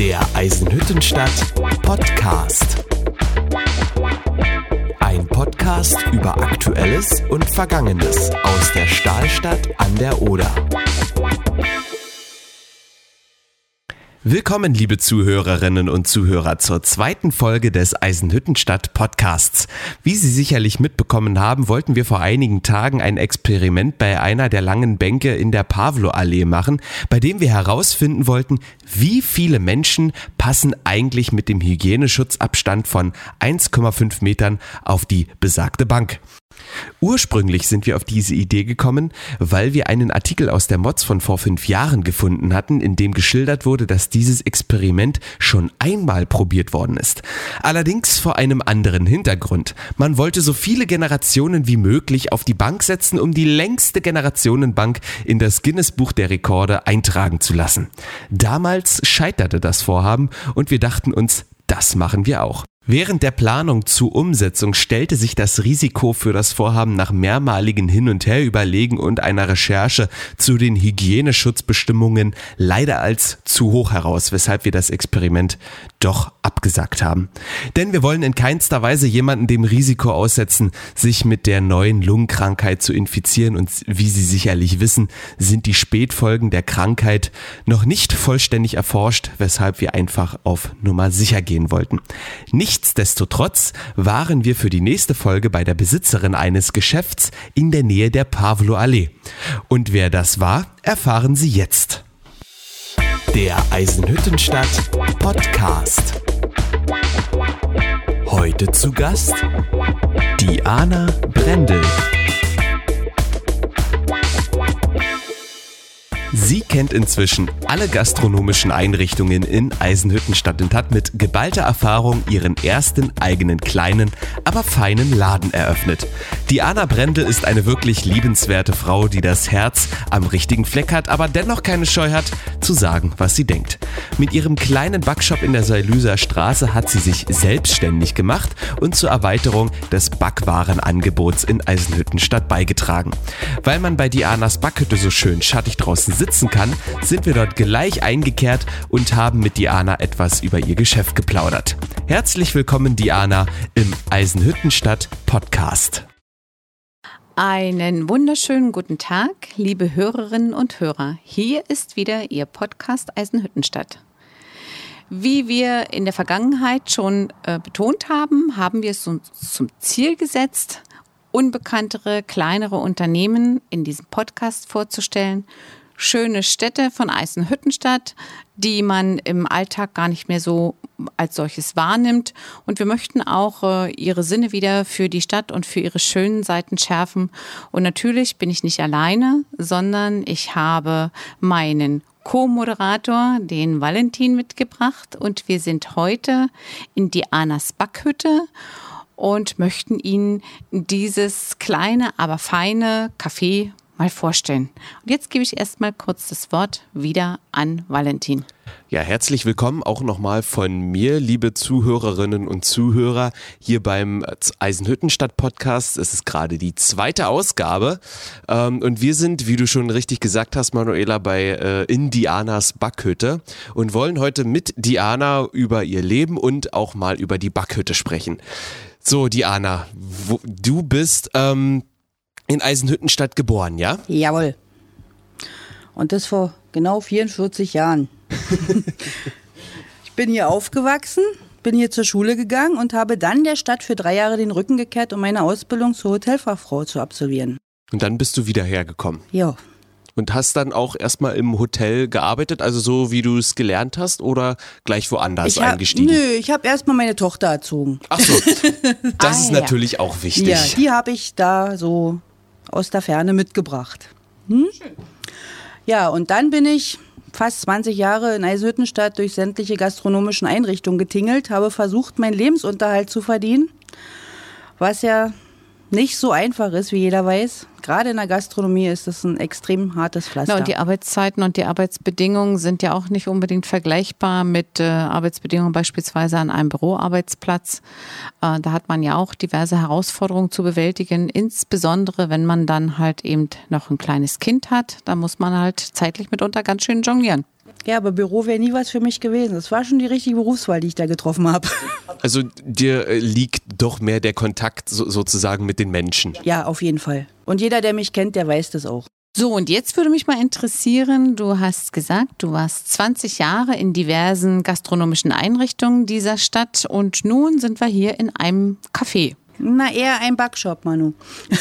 Der Eisenhüttenstadt Podcast. Ein Podcast über Aktuelles und Vergangenes aus der Stahlstadt an der Oder. Willkommen, liebe Zuhörerinnen und Zuhörer, zur zweiten Folge des Eisenhüttenstadt Podcasts. Wie Sie sicherlich mitbekommen haben, wollten wir vor einigen Tagen ein Experiment bei einer der langen Bänke in der Pavlo-Allee machen, bei dem wir herausfinden wollten, wie viele Menschen passen eigentlich mit dem Hygieneschutzabstand von 1,5 Metern auf die besagte Bank. Ursprünglich sind wir auf diese Idee gekommen, weil wir einen Artikel aus der Mods von vor fünf Jahren gefunden hatten, in dem geschildert wurde, dass dieses Experiment schon einmal probiert worden ist. Allerdings vor einem anderen Hintergrund. Man wollte so viele Generationen wie möglich auf die Bank setzen, um die längste Generationenbank in das Guinness-Buch der Rekorde eintragen zu lassen. Damals scheiterte das Vorhaben und wir dachten uns, das machen wir auch. Während der Planung zur Umsetzung stellte sich das Risiko für das Vorhaben nach mehrmaligen Hin- und Herüberlegen und einer Recherche zu den Hygieneschutzbestimmungen leider als zu hoch heraus, weshalb wir das Experiment doch abgesagt haben. Denn wir wollen in keinster Weise jemanden dem Risiko aussetzen, sich mit der neuen Lungenkrankheit zu infizieren und wie Sie sicherlich wissen, sind die Spätfolgen der Krankheit noch nicht vollständig erforscht, weshalb wir einfach auf Nummer sicher gehen wollten. Nichtsdestotrotz waren wir für die nächste Folge bei der Besitzerin eines Geschäfts in der Nähe der Pavlo Allee. Und wer das war, erfahren Sie jetzt. Der Eisenhüttenstadt Podcast. Heute zu Gast Diana Brendel. Sie kennt inzwischen alle gastronomischen Einrichtungen in Eisenhüttenstadt und hat mit geballter Erfahrung ihren ersten eigenen kleinen, aber feinen Laden eröffnet. Diana Brendel ist eine wirklich liebenswerte Frau, die das Herz am richtigen Fleck hat, aber dennoch keine Scheu hat, zu sagen, was sie denkt. Mit ihrem kleinen Backshop in der Seilüser Straße hat sie sich selbstständig gemacht und zur Erweiterung des Backwarenangebots in Eisenhüttenstadt beigetragen. Weil man bei Dianas Backhütte so schön schattig draußen sitzen kann, sind wir dort gleich eingekehrt und haben mit Diana etwas über ihr Geschäft geplaudert. Herzlich willkommen, Diana, im Eisenhüttenstadt Podcast. Einen wunderschönen guten Tag, liebe Hörerinnen und Hörer. Hier ist wieder Ihr Podcast Eisenhüttenstadt. Wie wir in der Vergangenheit schon äh, betont haben, haben wir es uns zum Ziel gesetzt, unbekanntere, kleinere Unternehmen in diesem Podcast vorzustellen, schöne Städte von Eisenhüttenstadt, die man im Alltag gar nicht mehr so als solches wahrnimmt. Und wir möchten auch äh, ihre Sinne wieder für die Stadt und für ihre schönen Seiten schärfen. Und natürlich bin ich nicht alleine, sondern ich habe meinen Co-Moderator, den Valentin, mitgebracht. Und wir sind heute in Dianas Backhütte und möchten Ihnen dieses kleine, aber feine Café mal vorstellen. Und jetzt gebe ich erstmal kurz das Wort wieder an Valentin. Ja, herzlich willkommen auch nochmal von mir, liebe Zuhörerinnen und Zuhörer, hier beim Eisenhüttenstadt Podcast. Es ist gerade die zweite Ausgabe ähm, und wir sind, wie du schon richtig gesagt hast, Manuela, bei äh, in Dianas Backhütte und wollen heute mit Diana über ihr Leben und auch mal über die Backhütte sprechen. So, Diana, wo, du bist ähm, in Eisenhüttenstadt geboren, ja? Jawohl. Und das vor genau 44 Jahren. ich bin hier aufgewachsen, bin hier zur Schule gegangen und habe dann der Stadt für drei Jahre den Rücken gekehrt, um meine Ausbildung zur Hotelfachfrau zu absolvieren. Und dann bist du wieder hergekommen. Ja. Und hast dann auch erstmal im Hotel gearbeitet, also so wie du es gelernt hast oder gleich woanders hab, eingestiegen? Nö, ich habe erstmal meine Tochter erzogen. Ach so, das Ah, ist ja. natürlich auch wichtig. Ja, die habe ich da so aus der Ferne mitgebracht. Hm? Ja, und dann bin ich fast 20 Jahre in Eisenhüttenstadt durch sämtliche gastronomischen Einrichtungen getingelt, habe versucht, meinen Lebensunterhalt zu verdienen, was ja nicht so einfach ist, wie jeder weiß. Gerade in der Gastronomie ist das ein extrem hartes Pflaster. Na, und die Arbeitszeiten und die Arbeitsbedingungen sind ja auch nicht unbedingt vergleichbar mit äh, Arbeitsbedingungen beispielsweise an einem Büroarbeitsplatz. Äh, da hat man ja auch diverse Herausforderungen zu bewältigen, insbesondere wenn man dann halt eben noch ein kleines Kind hat. Da muss man halt zeitlich mitunter ganz schön jonglieren. Ja, aber Büro wäre nie was für mich gewesen. Das war schon die richtige Berufswahl, die ich da getroffen habe. Also dir äh, liegt doch mehr der Kontakt so, sozusagen mit den Menschen. Ja, auf jeden Fall. Und jeder, der mich kennt, der weiß das auch. So, und jetzt würde mich mal interessieren, du hast gesagt, du warst 20 Jahre in diversen gastronomischen Einrichtungen dieser Stadt und nun sind wir hier in einem Café. Na, eher ein Backshop, Manu.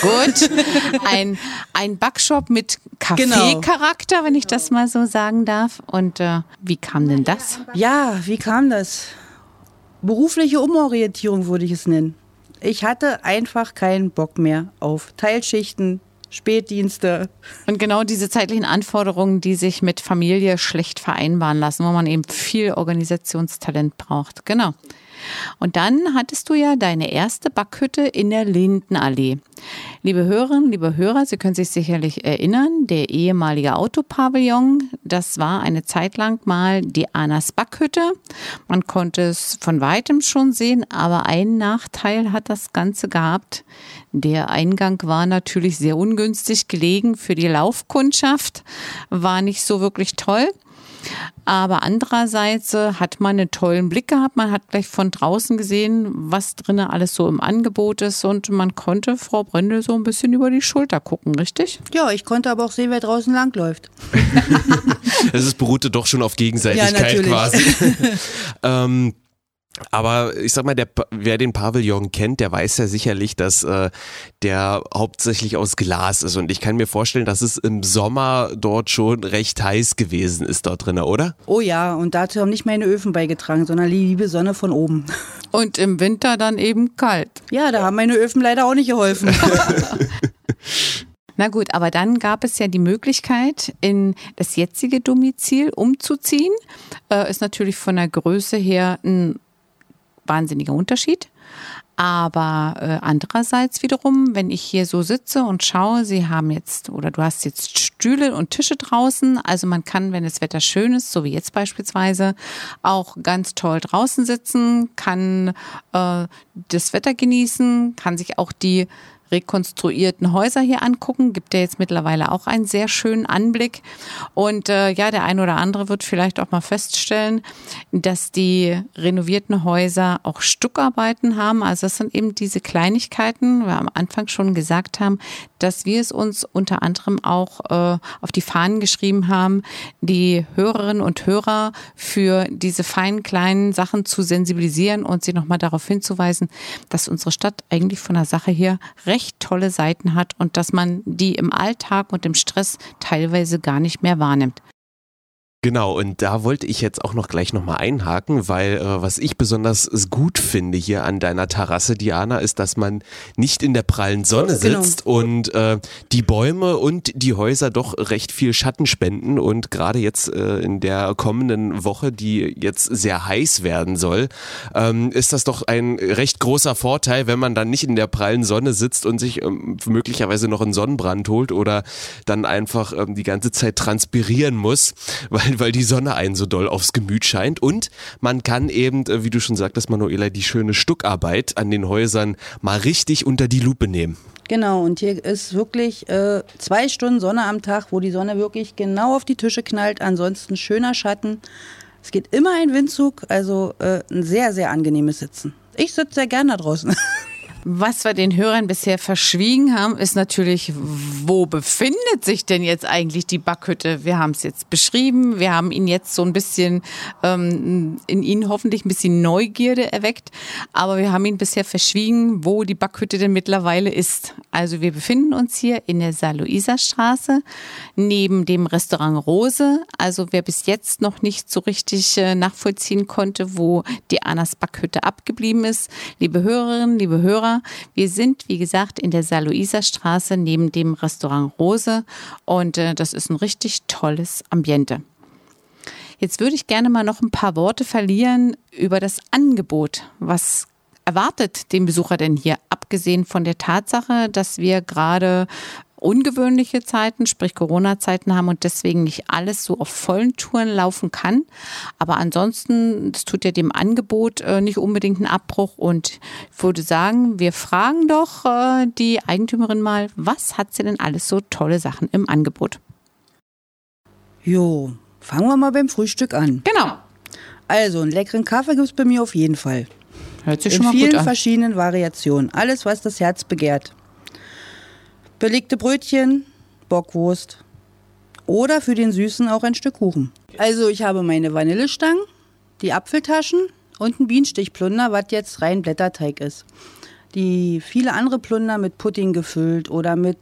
Gut, ein, ein Backshop mit Kaffeecharakter, wenn ich das mal so sagen darf. Und äh, wie kam denn das? Ja, wie kam das? Berufliche Umorientierung würde ich es nennen. Ich hatte einfach keinen Bock mehr auf Teilschichten, Spätdienste. Und genau diese zeitlichen Anforderungen, die sich mit Familie schlecht vereinbaren lassen, wo man eben viel Organisationstalent braucht. Genau. Und dann hattest du ja deine erste Backhütte in der Lindenallee. Liebe Hörerinnen, liebe Hörer, Sie können sich sicherlich erinnern, der ehemalige Autopavillon, das war eine Zeit lang mal die Anas Backhütte. Man konnte es von weitem schon sehen, aber einen Nachteil hat das Ganze gehabt. Der Eingang war natürlich sehr ungünstig gelegen für die Laufkundschaft, war nicht so wirklich toll. Aber andererseits äh, hat man einen tollen Blick gehabt. Man hat gleich von draußen gesehen, was drinnen alles so im Angebot ist. Und man konnte Frau Brendel so ein bisschen über die Schulter gucken, richtig? Ja, ich konnte aber auch sehen, wer draußen langläuft. Es beruhte doch schon auf Gegenseitigkeit Ja, quasi. ähm, aber ich sag mal, der, wer den Pavillon kennt, der weiß ja sicherlich, dass äh, der hauptsächlich aus Glas ist. Und ich kann mir vorstellen, dass es im Sommer dort schon recht heiß gewesen ist dort drin, oder? Oh ja, und dazu haben nicht meine Öfen beigetragen, sondern die liebe Sonne von oben. Und im Winter dann eben kalt. Ja, da haben meine Öfen leider auch nicht geholfen. Na gut, aber dann gab es ja die Möglichkeit, in das jetzige Domizil umzuziehen. Äh, ist natürlich von der Größe her ein wahnsinniger Unterschied. Aber äh, andererseits wiederum, wenn ich hier so sitze und schaue, Sie haben jetzt oder du hast jetzt Stühle und Tische draußen. Also man kann, wenn das Wetter schön ist, so wie jetzt beispielsweise, auch ganz toll draußen sitzen, kann äh, das Wetter genießen, kann sich auch die rekonstruierten Häuser hier angucken. Gibt ja jetzt mittlerweile auch einen sehr schönen Anblick. Und äh, ja, der ein oder andere wird vielleicht auch mal feststellen, dass die renovierten Häuser auch Stuckarbeiten haben. Also das sind eben diese Kleinigkeiten, wir am Anfang schon gesagt haben, dass wir es uns unter anderem auch äh, auf die Fahnen geschrieben haben, die Hörerinnen und Hörer für diese feinen kleinen Sachen zu sensibilisieren und sie nochmal darauf hinzuweisen, dass unsere Stadt eigentlich von der Sache hier recht tolle Seiten hat und dass man die im Alltag und im Stress teilweise gar nicht mehr wahrnimmt. Genau, und da wollte ich jetzt auch noch gleich nochmal einhaken, weil äh, was ich besonders gut finde hier an deiner Terrasse, Diana, ist, dass man nicht in der prallen Sonne Genau. sitzt und äh, die Bäume und die Häuser doch recht viel Schatten spenden. Und gerade jetzt äh, in der kommenden Woche, die jetzt sehr heiß werden soll, ähm, ist das doch ein recht großer Vorteil, wenn man dann nicht in der prallen Sonne sitzt und sich ähm, möglicherweise noch einen Sonnenbrand holt oder dann einfach ähm, die ganze Zeit transpirieren muss, weil, weil die Sonne einen so doll aufs Gemüt scheint. Und man kann eben, äh, wie du schon sagtest, Manuela, die schöne Stuckarbeit an den Häusern mal richtig unter die Lupe nehmen. Genau, und hier ist wirklich äh, zwei Stunden Sonne am Tag, wo die Sonne wirklich genau auf die Tische knallt. Ansonsten schöner Schatten. Es geht immer ein Windzug, also äh, ein sehr, sehr angenehmes Sitzen. Ich sitze sehr gerne da draußen. Was wir den Hörern bisher verschwiegen haben, ist natürlich, wo befindet sich denn jetzt eigentlich die Backhütte? Wir haben es jetzt beschrieben, wir haben ihn jetzt so ein bisschen, ähm, in Ihnen hoffentlich ein bisschen Neugierde erweckt, aber wir haben ihn bisher verschwiegen, wo die Backhütte denn mittlerweile ist. Also wir befinden uns hier in der Saar-Luisa-Straße neben dem Restaurant Rose. Also wer bis jetzt noch nicht so richtig äh, nachvollziehen konnte, wo die Annas Backhütte abgeblieben ist, liebe Hörerinnen, liebe Hörer, wir sind, wie gesagt, in der Saar-Luisa-Straße neben dem Restaurant Rose und äh, das ist ein richtig tolles Ambiente. Jetzt würde ich gerne mal noch ein paar Worte verlieren über das Angebot. Was erwartet den Besucher denn hier, abgesehen von der Tatsache, dass wir gerade ungewöhnliche Zeiten, sprich Corona-Zeiten haben und deswegen nicht alles so auf vollen Touren laufen kann. Aber ansonsten, das tut ja dem Angebot äh, nicht unbedingt einen Abbruch und ich würde sagen, wir fragen doch äh, die Eigentümerin mal, was hat sie denn alles so tolle Sachen im Angebot? Jo, Fangen wir mal beim Frühstück an. Genau. Also, einen leckeren Kaffee gibt es bei mir auf jeden Fall. Hört sich In schon mal gut vielen an. verschiedenen Variationen. Alles, was das Herz begehrt. Belegte Brötchen, Bockwurst oder für den Süßen auch ein Stück Kuchen. Also ich habe meine Vanillestangen, die Apfeltaschen und ein Bienenstichplunder, was jetzt rein Blätterteig ist. Die viele andere Plunder mit Pudding gefüllt oder mit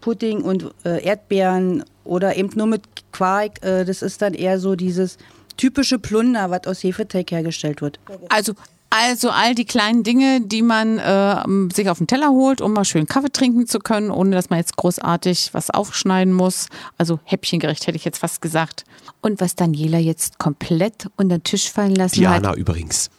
Pudding und äh, Erdbeeren oder eben nur mit Quark. Äh, das ist dann eher so dieses typische Plunder, was aus Hefeteig hergestellt wird. Also, also all die kleinen Dinge, die man äh, sich auf den Teller holt, um mal schön Kaffee trinken zu können, ohne dass man jetzt großartig was aufschneiden muss. Also häppchengerecht hätte ich jetzt fast gesagt. Und was Daniela jetzt komplett unter den Tisch fallen lassen Diana hat, übrigens.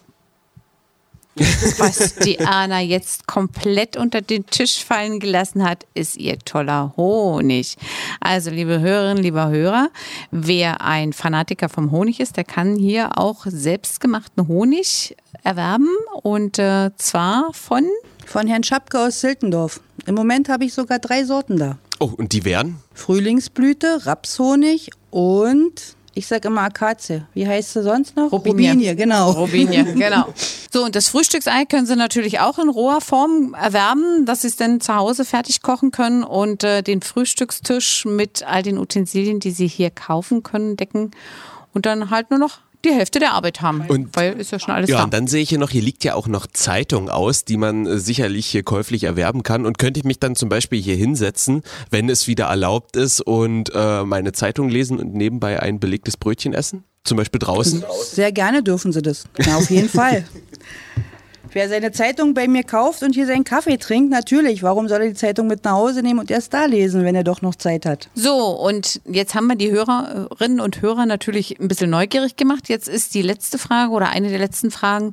Was Diana jetzt komplett unter den Tisch fallen gelassen hat, ist ihr toller Honig. Also, liebe Hörerinnen, lieber Hörer, wer ein Fanatiker vom Honig ist, der kann hier auch selbstgemachten Honig erwerben und äh, zwar von Von Herrn Schapke aus Siltendorf. Im Moment habe ich sogar drei Sorten da. Oh, und die wären? Frühlingsblüte, Rapshonig und ich sag immer Akazie. Wie heißt sie sonst noch? Robinie. genau. Robinie, genau. So, und das Frühstücksei können Sie natürlich auch in roher Form erwerben, dass Sie es dann zu Hause fertig kochen können und äh, den Frühstückstisch mit all den Utensilien, die Sie hier kaufen können, decken und dann halt nur noch die Hälfte der Arbeit haben. Und- weil ist ja schon alles Ja, da. und dann sehe ich hier noch, hier liegt ja auch noch Zeitung aus, die man äh, sicherlich hier käuflich erwerben kann. Und könnte ich mich dann zum Beispiel hier hinsetzen, wenn es wieder erlaubt ist und äh, meine Zeitung lesen und nebenbei ein belegtes Brötchen essen? Zum Beispiel draußen? Sehr gerne dürfen sie das. Na, auf jeden Fall. Wer seine Zeitung bei mir kauft und hier seinen Kaffee trinkt, natürlich. Warum soll er die Zeitung mit nach Hause nehmen und erst da lesen, wenn er doch noch Zeit hat? So, und jetzt haben wir die Hörerinnen und Hörer natürlich ein bisschen neugierig gemacht. Jetzt ist die letzte Frage oder eine der letzten Fragen.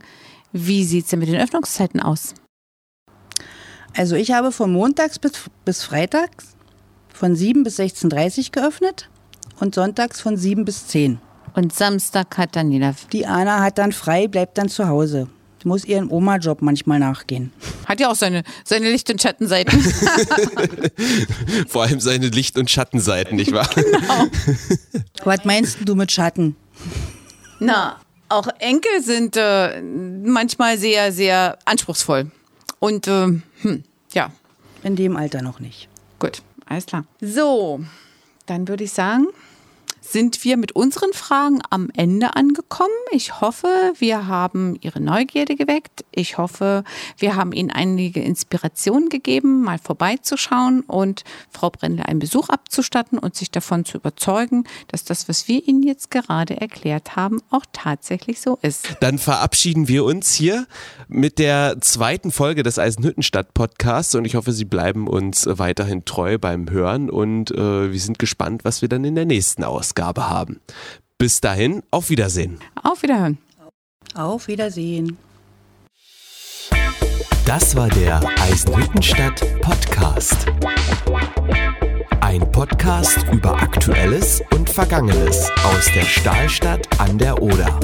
Wie sieht es denn mit den Öffnungszeiten aus? Also ich habe von montags bis, bis freitags von 7 bis 16.30 Uhr geöffnet und sonntags von 7 bis 10. Und Samstag hat Daniela Die Anna hat dann frei, bleibt dann zu Hause. Die muss ihren Oma-Job manchmal nachgehen. Hat ja auch seine, seine Licht- und Schattenseiten. Vor allem seine Licht- und Schattenseiten, nicht wahr? Was meinst du mit Schatten? Na, auch Enkel sind äh, manchmal sehr, sehr anspruchsvoll. Und äh, hm, ja, In dem Alter noch nicht. gut, alles klar. So, dann würde ich sagen, sind wir mit unseren Fragen am Ende angekommen. Ich hoffe, wir haben Ihre Neugierde geweckt. Ich hoffe, wir haben Ihnen einige Inspirationen gegeben, mal vorbeizuschauen und Frau Brendel einen Besuch abzustatten und sich davon zu überzeugen, dass das, was wir Ihnen jetzt gerade erklärt haben, auch tatsächlich so ist. Dann verabschieden wir uns hier mit der zweiten Folge des Eisenhüttenstadt-Podcasts und ich hoffe, Sie bleiben uns weiterhin treu beim Hören und äh, wir sind gespannt, was wir dann in der nächsten Ausgabe haben. Bis dahin, auf Wiedersehen. Auf Wiederhören. Auf Wiedersehen. Das war der Eisenhüttenstadt Podcast. Ein Podcast über Aktuelles und Vergangenes aus der Stahlstadt an der Oder.